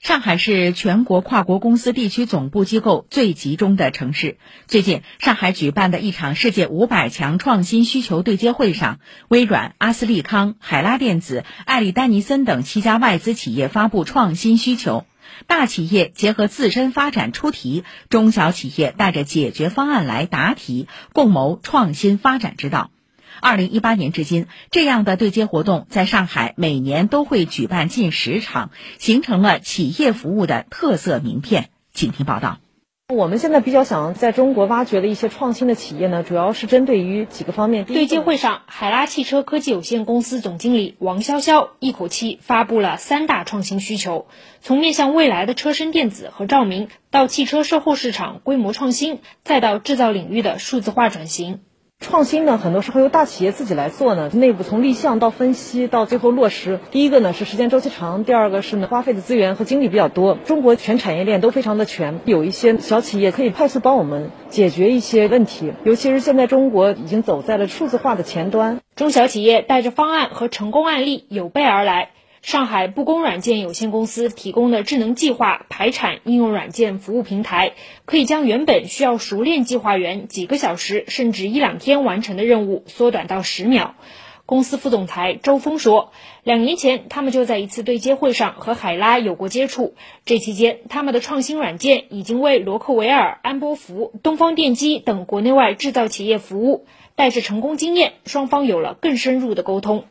上海是全国跨国公司地区总部机构最集中的城市。最近，上海举办的一场世界五百强创新需求对接会上，微软、阿斯利康、海拉电子、艾利丹尼森等七家外资企业发布创新需求。大企业结合自身发展出题，中小企业带着解决方案来答题，共谋创新发展之道。二零一八年至今，这样的对接活动在上海每年都会举办近十场，形成了企业服务的特色名片。请听报道。我们现在比较想在中国挖掘的一些创新的企业呢，主要是针对于几个方面。对接会上，海拉汽车科技有限公司总经理王潇潇一口气发布了三大创新需求，从面向未来的车身电子和照明，到汽车售后市场规模创新，再到制造领域的数字化转型。创新呢，很多时候由大企业自己来做呢。内部从立项到分析到最后落实，第一个呢是时间周期长，第二个是呢花费的资源和精力比较多。中国全产业链都非常的全，有一些小企业可以快速帮我们解决一些问题。尤其是现在中国已经走在了数字化的前端，中小企业带着方案和成功案例有备而来。上海布工软件有限公司提供的智能计划排产应用软件服务平台，可以将原本需要熟练计划员几个小时甚至一两天完成的任务缩短到十秒。公司副总裁周峰说，两年前他们就在一次对接会上和海拉有过接触，这期间他们的创新软件已经为罗克维尔、安波福、东方电机等国内外制造企业服务。带着成功经验，双方有了更深入的沟通。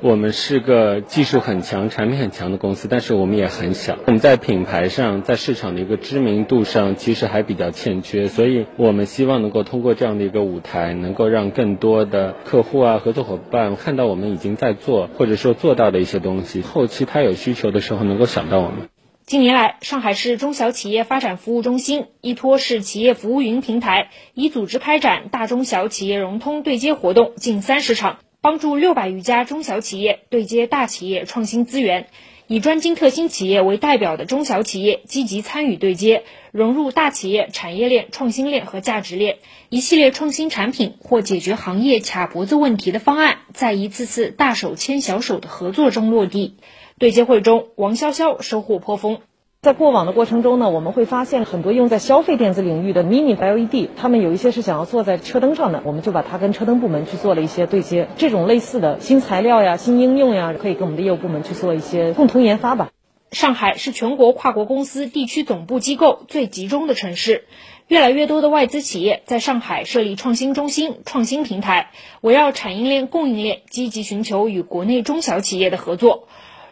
我们是个技术很强、产品很强的公司，但是我们也很小。我们在品牌上、在市场的一个知名度上，其实还比较欠缺。所以，我们希望能够通过这样的一个舞台，能够让更多的客户啊、合作伙伴看到我们已经在做或者说做到的一些东西。后期他有需求的时候，能够想到我们。近年来，上海市中小企业发展服务中心依托市企业服务云平台，已组织开展大中小企业融通对接活动近三十场。帮助六百余家中小企业对接大企业创新资源，以专精特新企业为代表的中小企业积极参与对接，融入大企业产业链、创新链和价值链，一系列创新产品或解决行业卡脖子问题的方案，在一次次大手牵小手的合作中落地。对接会中，王潇潇收获颇丰。在过往的过程中呢，我们会发现很多用在消费电子领域的 mini LED，他们有一些是想要做在车灯上的，我们就把它跟车灯部门去做了一些对接。这种类似的新材料呀、新应用呀，可以跟我们的业务部门去做一些共同研发吧。上海是全国跨国公司地区总部机构最集中的城市，越来越多的外资企业在上海设立创新中心、创新平台，围绕产业链、供应链，积极寻求与国内中小企业的合作。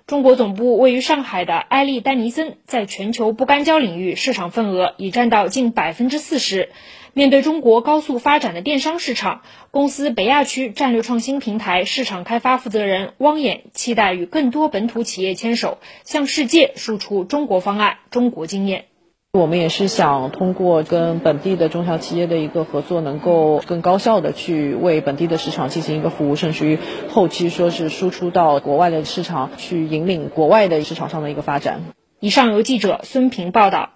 中国总部位于上海的埃利丹尼森，在全球不干胶领域市场份额已占到近百分之四十。面对中国高速发展的电商市场，公司北亚区战略创新平台市场开发负责人汪衍期待与更多本土企业牵手，向世界输出中国方案、中国经验。我们也是想通过跟本地的中小企业的一个合作，能够更高效的去为本地的市场进行一个服务，甚至于后期说是输出到国外的市场，去引领国外的市场上的一个发展。以上由记者孙平报道。